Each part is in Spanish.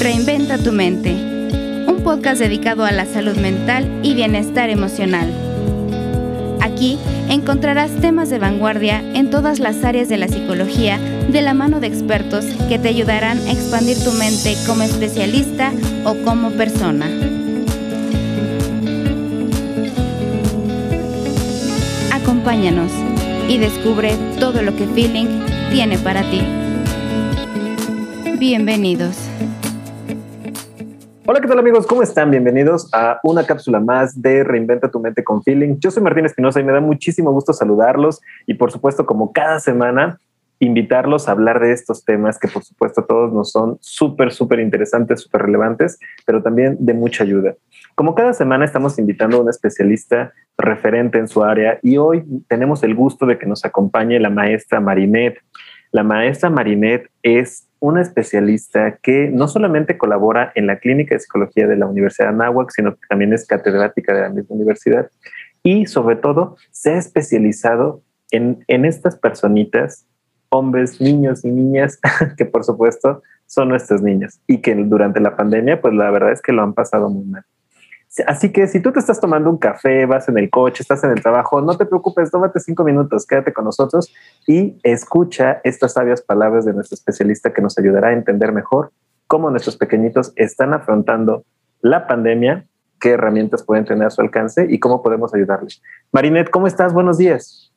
Reinventa tu mente, un podcast dedicado a la salud mental y bienestar emocional. Aquí encontrarás temas de vanguardia en todas las áreas de la psicología de la mano de expertos que te ayudarán a expandir tu mente como especialista o como persona. Acompáñanos y descubre todo lo que Feeling tiene para ti. Bienvenidos. Hola, ¿qué tal amigos? ¿Cómo están? Bienvenidos a una cápsula más de Reinventa tu mente con Feeling. Yo soy Martín Espinosa y me da muchísimo gusto saludarlos y por supuesto como cada semana invitarlos a hablar de estos temas que por supuesto todos nos son súper, súper interesantes, súper relevantes, pero también de mucha ayuda. Como cada semana estamos invitando a un especialista referente en su área y hoy tenemos el gusto de que nos acompañe la maestra Marinette. La maestra Marinette es una especialista que no solamente colabora en la Clínica de Psicología de la Universidad de Anáhuac, sino que también es catedrática de la misma universidad y sobre todo se ha especializado en, en estas personitas, hombres, niños y niñas, que por supuesto son nuestros niños y que durante la pandemia, pues la verdad es que lo han pasado muy mal. Así que si tú te estás tomando un café, vas en el coche, estás en el trabajo, no te preocupes, tómate cinco minutos, quédate con nosotros y escucha estas sabias palabras de nuestro especialista que nos ayudará a entender mejor cómo nuestros pequeñitos están afrontando la pandemia, qué herramientas pueden tener a su alcance y cómo podemos ayudarles. Marinette, ¿cómo estás? Buenos días.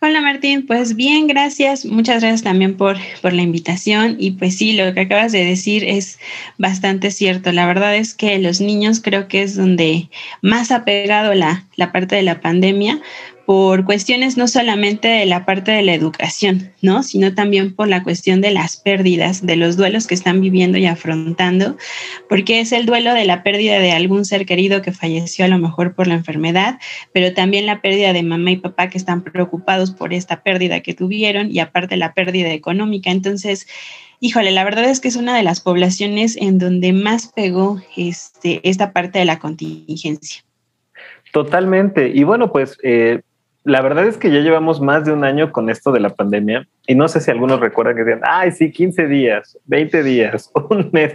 Hola Martín, pues bien, gracias. Muchas gracias también por, por la invitación. Y pues sí, lo que acabas de decir es bastante cierto. La verdad es que los niños creo que es donde más ha pegado la, la parte de la pandemia, por cuestiones no solamente de la parte de la educación, ¿no? Sino también por la cuestión de las pérdidas, de los duelos que están viviendo y afrontando, porque es el duelo de la pérdida de algún ser querido que falleció a lo mejor por la enfermedad, pero también la pérdida de mamá y papá que están preocupados por esta pérdida que tuvieron y aparte la pérdida económica. Entonces, híjole, la verdad es que es una de las poblaciones en donde más pegó este, esta parte de la contingencia. Totalmente. Y bueno, pues eh, la verdad es que ya llevamos más de un año con esto de la pandemia y no sé si algunos recuerdan que decían, ay, sí, 15 días, 20 días, un mes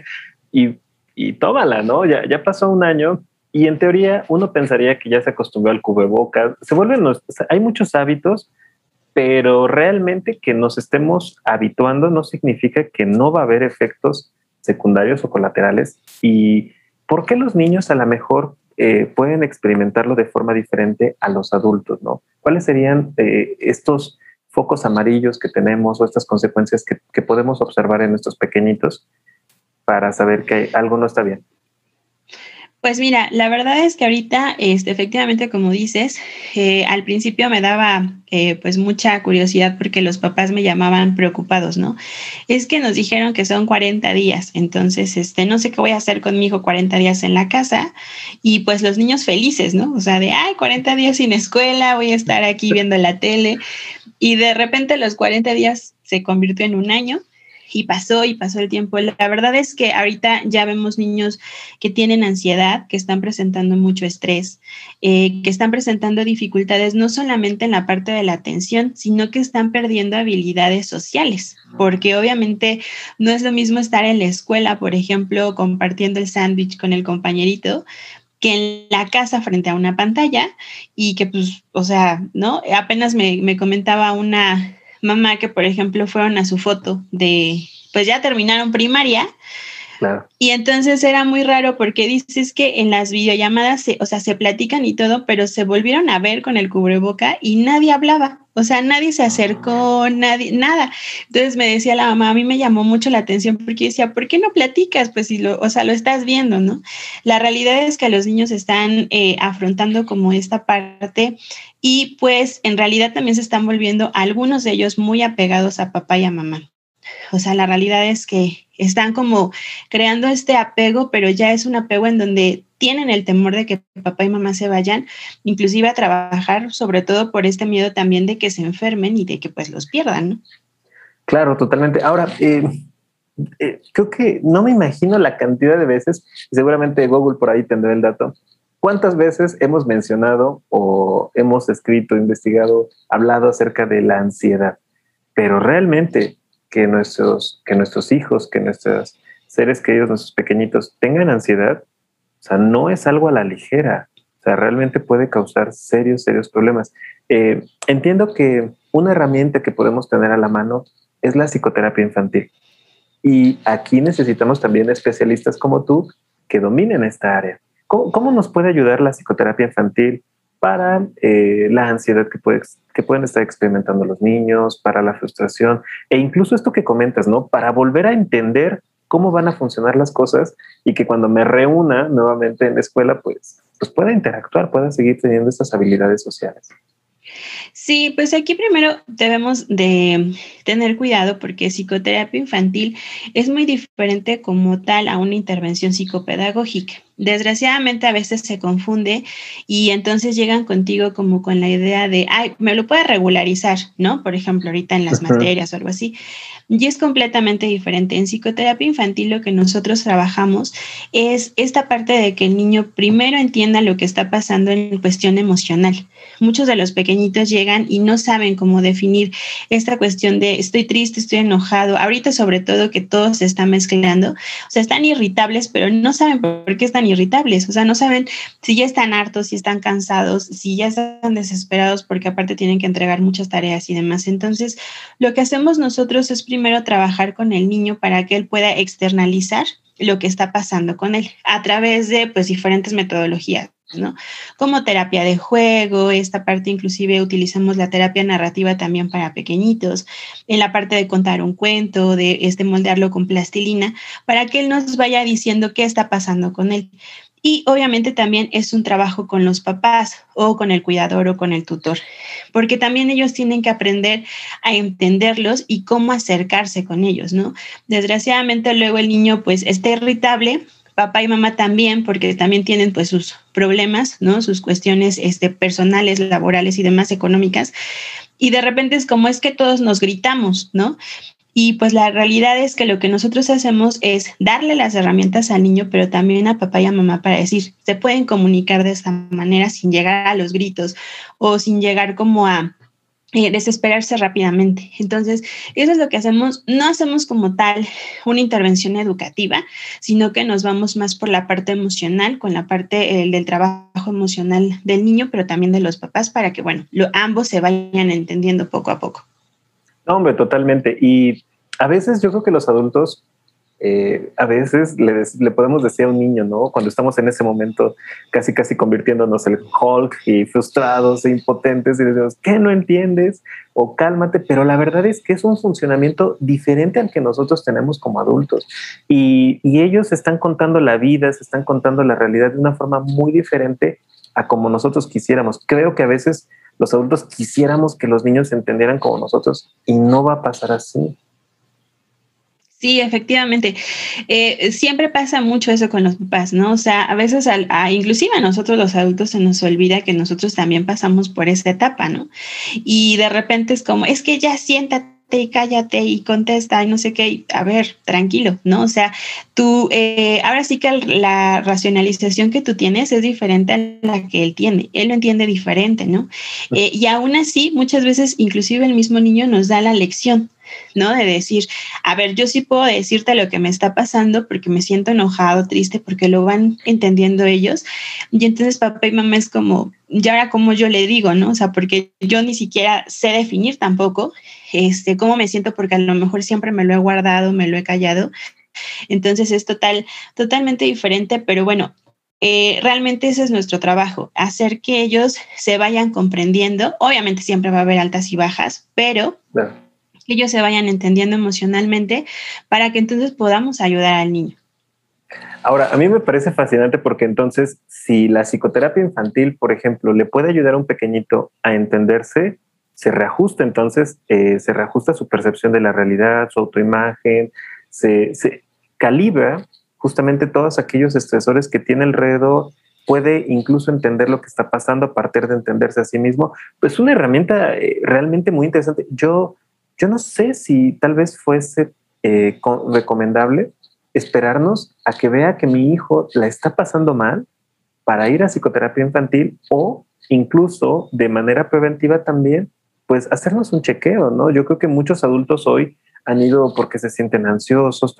y, y tómala, ¿no? Ya, ya pasó un año y en teoría uno pensaría que ya se acostumbró al cubrebocas, se vuelven, hay muchos hábitos, pero realmente que nos estemos habituando no significa que no va a haber efectos secundarios o colaterales. ¿Y por qué los niños a lo mejor eh, pueden experimentarlo de forma diferente a los adultos, ¿no? ¿Cuáles serían eh, estos focos amarillos que tenemos o estas consecuencias que, que podemos observar en nuestros pequeñitos para saber que algo no está bien? Pues mira, la verdad es que ahorita, este, efectivamente, como dices, eh, al principio me daba eh, pues mucha curiosidad porque los papás me llamaban preocupados, ¿no? Es que nos dijeron que son 40 días, entonces, este, no sé qué voy a hacer con mi hijo 40 días en la casa y pues los niños felices, ¿no? O sea, de, ay, 40 días sin escuela, voy a estar aquí viendo la tele y de repente los 40 días se convirtió en un año y pasó y pasó el tiempo. La verdad es que ahorita ya vemos niños que tienen ansiedad, que están presentando mucho estrés, eh, que están presentando dificultades no solamente en la parte de la atención, sino que están perdiendo habilidades sociales, porque obviamente no es lo mismo estar en la escuela, por ejemplo, compartiendo el sándwich con el compañerito, que en la casa frente a una pantalla y que pues, o sea, ¿no? Apenas me, me comentaba una mamá que, por ejemplo, fueron a su foto de, pues ya terminaron primaria. Y entonces era muy raro porque dices que en las videollamadas, se, o sea, se platican y todo, pero se volvieron a ver con el cubreboca y nadie hablaba. O sea, nadie se acercó, nadie, nada. Entonces me decía la mamá, a mí me llamó mucho la atención porque decía, ¿por qué no platicas? Pues si lo, o sea, lo estás viendo, ¿no? La realidad es que los niños están eh, afrontando como esta parte y pues en realidad también se están volviendo algunos de ellos muy apegados a papá y a mamá. O sea, la realidad es que están como creando este apego, pero ya es un apego en donde tienen el temor de que papá y mamá se vayan, inclusive a trabajar, sobre todo por este miedo también de que se enfermen y de que pues los pierdan, ¿no? Claro, totalmente. Ahora, eh, eh, creo que no me imagino la cantidad de veces, seguramente Google por ahí tendrá el dato, ¿Cuántas veces hemos mencionado o hemos escrito, investigado, hablado acerca de la ansiedad? Pero realmente que nuestros, que nuestros hijos, que nuestras seres queridos, nuestros pequeñitos, tengan ansiedad, o sea, no es algo a la ligera. O sea, realmente puede causar serios, serios problemas. Eh, entiendo que una herramienta que podemos tener a la mano es la psicoterapia infantil. Y aquí necesitamos también especialistas como tú que dominen esta área. ¿Cómo, nos puede ayudar la psicoterapia infantil para eh, la ansiedad que, que pueden estar experimentando los niños, para la frustración e incluso esto que comentas, ¿no? Para volver a entender cómo van a funcionar las cosas y que cuando me reúna nuevamente en la escuela, pues, pues pueda interactuar, pueda seguir teniendo estas habilidades sociales. Sí, pues aquí primero debemos de tener cuidado porque psicoterapia infantil es muy diferente como tal a una intervención psicopedagógica. Desgraciadamente a veces se confunde y entonces llegan contigo como con la idea de, ay, me lo puede regularizar, ¿no? Por ejemplo, ahorita en las materias o algo así. Y es completamente diferente. En psicoterapia infantil lo que nosotros trabajamos es esta parte de que el niño primero entienda lo que está pasando en cuestión emocional. Muchos de los pequeñitos llegan y no saben cómo definir esta cuestión de estoy triste, estoy enojado. Ahorita sobre todo que todo se está mezclando. O sea, están irritables, pero no saben por qué están irritables. O sea, no saben si ya están hartos, si están cansados, si ya están desesperados porque aparte tienen que entregar muchas tareas y demás. Entonces, lo que hacemos nosotros es primero trabajar con el niño para que él pueda externalizar lo que está pasando con él a través de pues diferentes metodologías. Como terapia de juego, esta parte inclusive utilizamos la terapia narrativa también para pequeñitos, en la parte de contar un cuento, de este moldearlo con plastilina, para que él nos vaya diciendo qué está pasando con él. Y obviamente también es un trabajo con los papás o con el cuidador o con el tutor, porque también ellos tienen que aprender a entenderlos y cómo acercarse con ellos, ¿no? Desgraciadamente luego el niño pues está irritable papá y mamá también, porque también tienen pues sus problemas, ¿no? Sus cuestiones este, personales, laborales y demás económicas. Y de repente es como es que todos nos gritamos, ¿no? Y pues la realidad es que lo que nosotros hacemos es darle las herramientas al niño, pero también a papá y a mamá para decir, se pueden comunicar de esta manera sin llegar a los gritos o sin llegar como a eh, desesperarse rápidamente. Entonces, eso es lo que hacemos. No hacemos como tal una intervención educativa, sino que nos vamos más por la parte emocional, con la parte del trabajo emocional del niño, pero también de los papás, para que, bueno, ambos se vayan entendiendo poco a poco. No, hombre, totalmente. Y a veces yo creo que los adultos eh, a veces le, podemos decir a un niño, ¿no? Cuando estamos en ese momento casi, casi convirtiéndonos en Hulk y frustrados e impotentes y decimos, ¿qué no entiendes? O cálmate, pero la verdad es que es un funcionamiento diferente al que nosotros tenemos como adultos. Y, y ellos están contando la vida, se están contando la realidad de una forma muy diferente a como nosotros quisiéramos. Creo que a veces los adultos quisiéramos que los niños entendieran como nosotros y no va a pasar así. Sí, efectivamente. Eh, siempre pasa mucho eso con los papás, ¿no? O sea, a veces, a, inclusive a nosotros los adultos se nos olvida que nosotros también pasamos por esa etapa, ¿no? Y de repente es como, es que ya siéntate y cállate y contesta y no sé qué, a ver, tranquilo, ¿no? O sea, tú, eh, ahora sí que la racionalización que tú tienes es diferente a la que él tiene, él lo entiende diferente, ¿no? Eh, y aún así, muchas veces, inclusive el mismo niño nos da la lección, ¿no? De decir, a ver, yo sí puedo decirte lo que me está pasando porque me siento enojado, triste, porque lo van entendiendo ellos. Y entonces papá y mamá es como, y ahora como yo le digo, ¿no? O sea, porque yo ni siquiera sé definir tampoco este, cómo me siento porque a lo mejor siempre me lo he guardado, me lo he callado. Entonces es total, totalmente diferente, pero bueno, eh, realmente ese es nuestro trabajo, hacer que ellos se vayan comprendiendo. Obviamente siempre va a haber altas y bajas, pero ellos se vayan entendiendo emocionalmente para que entonces podamos ayudar al niño. Ahora, a mí me parece fascinante porque entonces, si la psicoterapia infantil, por ejemplo, le puede ayudar a un pequeñito a entenderse, se reajusta entonces, eh, se reajusta su percepción de la realidad, su autoimagen, se, se calibra justamente todos aquellos estresores que tiene alrededor, puede incluso entender lo que está pasando a partir de entenderse a sí mismo. Pues una herramienta eh, realmente muy interesante. Yo yo no sé si tal vez fuese eh, recomendable esperarnos a que vea que mi hijo la está pasando mal para ir a psicoterapia infantil o incluso de manera preventiva también, pues hacernos un chequeo, ¿no? Yo creo que muchos adultos hoy han ido porque se sienten ansiosos,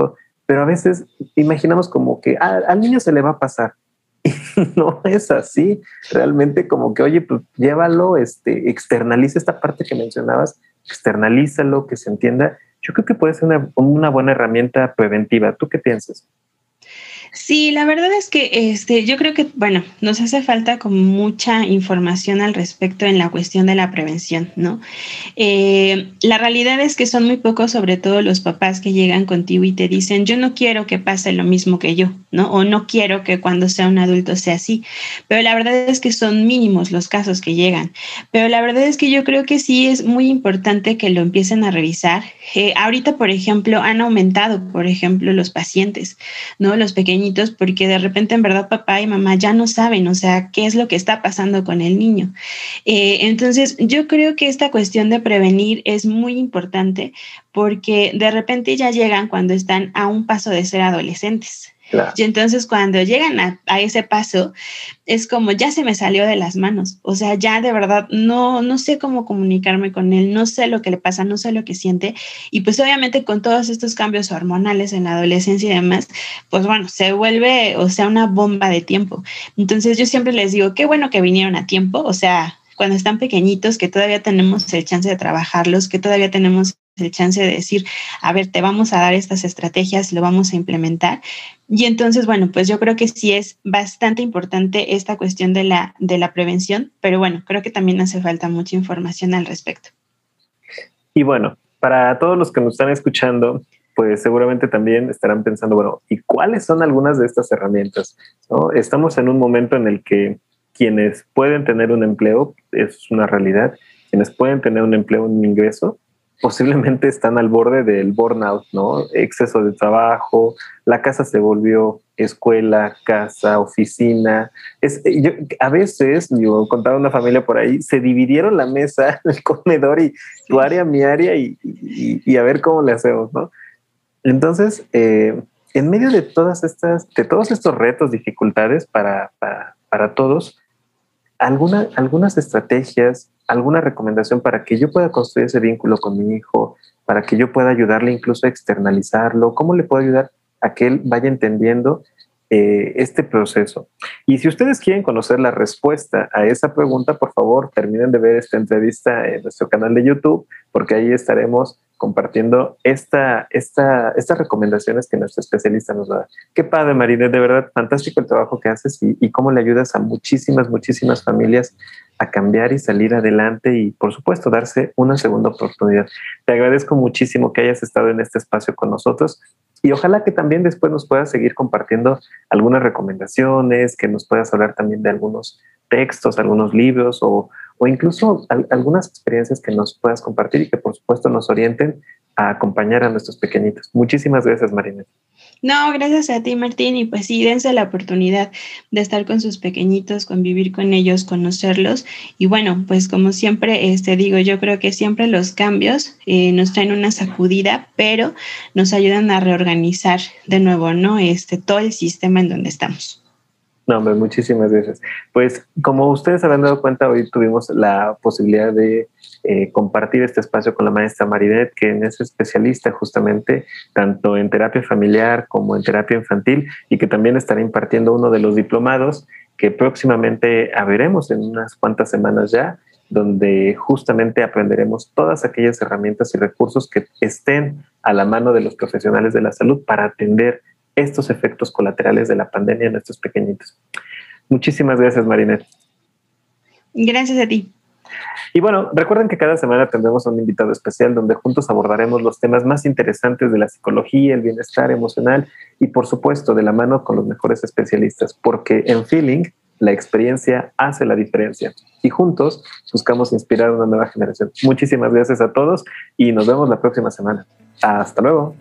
pero a veces imaginamos como que al niño se le va a pasar. no es así. Realmente como que, oye, pues llévalo, este, externaliza esta parte que mencionabas, externalízalo, que se entienda. Yo creo que puede ser una, una buena herramienta preventiva. ¿Tú qué piensas? Sí, la verdad es que este, yo creo que, bueno, nos hace falta como mucha información al respecto en la cuestión de la prevención, ¿no? Eh, la realidad es que son muy pocos, sobre todo los papás que llegan contigo y te dicen, yo no quiero que pase lo mismo que yo, ¿no? O no quiero que cuando sea un adulto sea así. Pero la verdad es que son mínimos los casos que llegan. Pero la verdad es que yo creo que sí es muy importante que lo empiecen a revisar. Eh, ahorita, por ejemplo, han aumentado, por ejemplo, los pacientes, ¿no? Los pequeños porque de repente en verdad papá y mamá ya no saben, o sea, qué es lo que está pasando con el niño. Eh, entonces, yo creo que esta cuestión de prevenir es muy importante porque de repente ya llegan cuando están a un paso de ser adolescentes. Y entonces cuando llegan a, ese paso, es como ya se me salió de las manos. O sea, ya de verdad no, no sé cómo comunicarme con él, no sé lo que le pasa, no sé lo que siente. Y pues obviamente con todos estos cambios hormonales en la adolescencia y demás, pues bueno, se vuelve, o sea, una bomba de tiempo. Entonces yo siempre les digo, qué bueno que vinieron a tiempo, o sea, cuando están pequeñitos, que todavía tenemos el chance de trabajarlos, que todavía tenemos el chance de decir, a ver, te vamos a dar estas estrategias, lo vamos a implementar. Y entonces, bueno, pues yo creo que sí es bastante importante esta cuestión de la, de la prevención, pero bueno, creo que también hace falta mucha información al respecto. Y bueno, para todos los que nos están escuchando, pues seguramente también estarán pensando, bueno, ¿y cuáles son algunas de estas herramientas? ¿No? Estamos en un momento en el que quienes pueden tener un empleo, es una realidad, quienes pueden tener un empleo, un ingreso, posiblemente están al borde del burnout, ¿no? Exceso de trabajo, la casa se volvió escuela, casa, oficina. Es, yo, a veces, yo contaba una familia por ahí, se dividieron la mesa, el comedor y tu área, mi área y, y, a ver cómo le hacemos, ¿no? Entonces, eh, en medio de todas estas, de todos estos retos, dificultades para, para, para todos, alguna, algunas estrategias, alguna recomendación para que yo pueda construir ese vínculo con mi hijo, para que yo pueda ayudarle incluso a externalizarlo, cómo le puedo ayudar a que él vaya entendiendo eh, este proceso. Y si ustedes quieren conocer la respuesta a esa pregunta, por favor, terminen de ver esta entrevista en nuestro canal de YouTube, porque ahí estaremos compartiendo esta, esta, estas recomendaciones que nuestro especialista nos da. Qué padre, Marina, de verdad, fantástico el trabajo que haces y, y cómo le ayudas a muchísimas, muchísimas familias a cambiar y salir adelante y, por supuesto, darse una segunda oportunidad. Te agradezco muchísimo que hayas estado en este espacio con nosotros y ojalá que también después nos puedas seguir compartiendo algunas recomendaciones, que nos puedas hablar también de algunos textos, algunos libros o, o incluso algunas experiencias que nos puedas compartir y que por supuesto nos orienten a acompañar a nuestros pequeñitos. Muchísimas gracias, Marina. No, gracias a ti, Martín. Y pues sí, dense la oportunidad de estar con sus pequeñitos, convivir con ellos, conocerlos. Y bueno, pues como siempre, este, digo, yo creo que siempre los cambios eh, nos traen una sacudida, pero nos ayudan a reorganizar de nuevo, ¿no? Este, todo el sistema en donde estamos. No, hombre, muchísimas gracias. Pues como ustedes habrán dado cuenta, hoy tuvimos la posibilidad de eh, compartir este espacio con la maestra Maridet, que es especialista justamente tanto en terapia familiar como en terapia infantil y que también estará impartiendo uno de los diplomados que próximamente veremos en unas cuantas semanas ya, donde justamente aprenderemos todas aquellas herramientas y recursos que estén a la mano de los profesionales de la salud para atender estos efectos colaterales de la pandemia en estos pequeñitos. Muchísimas gracias, Marinette. Gracias a ti. Y bueno, recuerden que cada semana tendremos un invitado especial donde juntos abordaremos los temas más interesantes de la psicología, el bienestar emocional y por supuesto de la mano con los mejores especialistas, porque en Feeling la experiencia hace la diferencia y juntos buscamos inspirar a una nueva generación. Muchísimas gracias a todos y nos vemos la próxima semana. Hasta luego.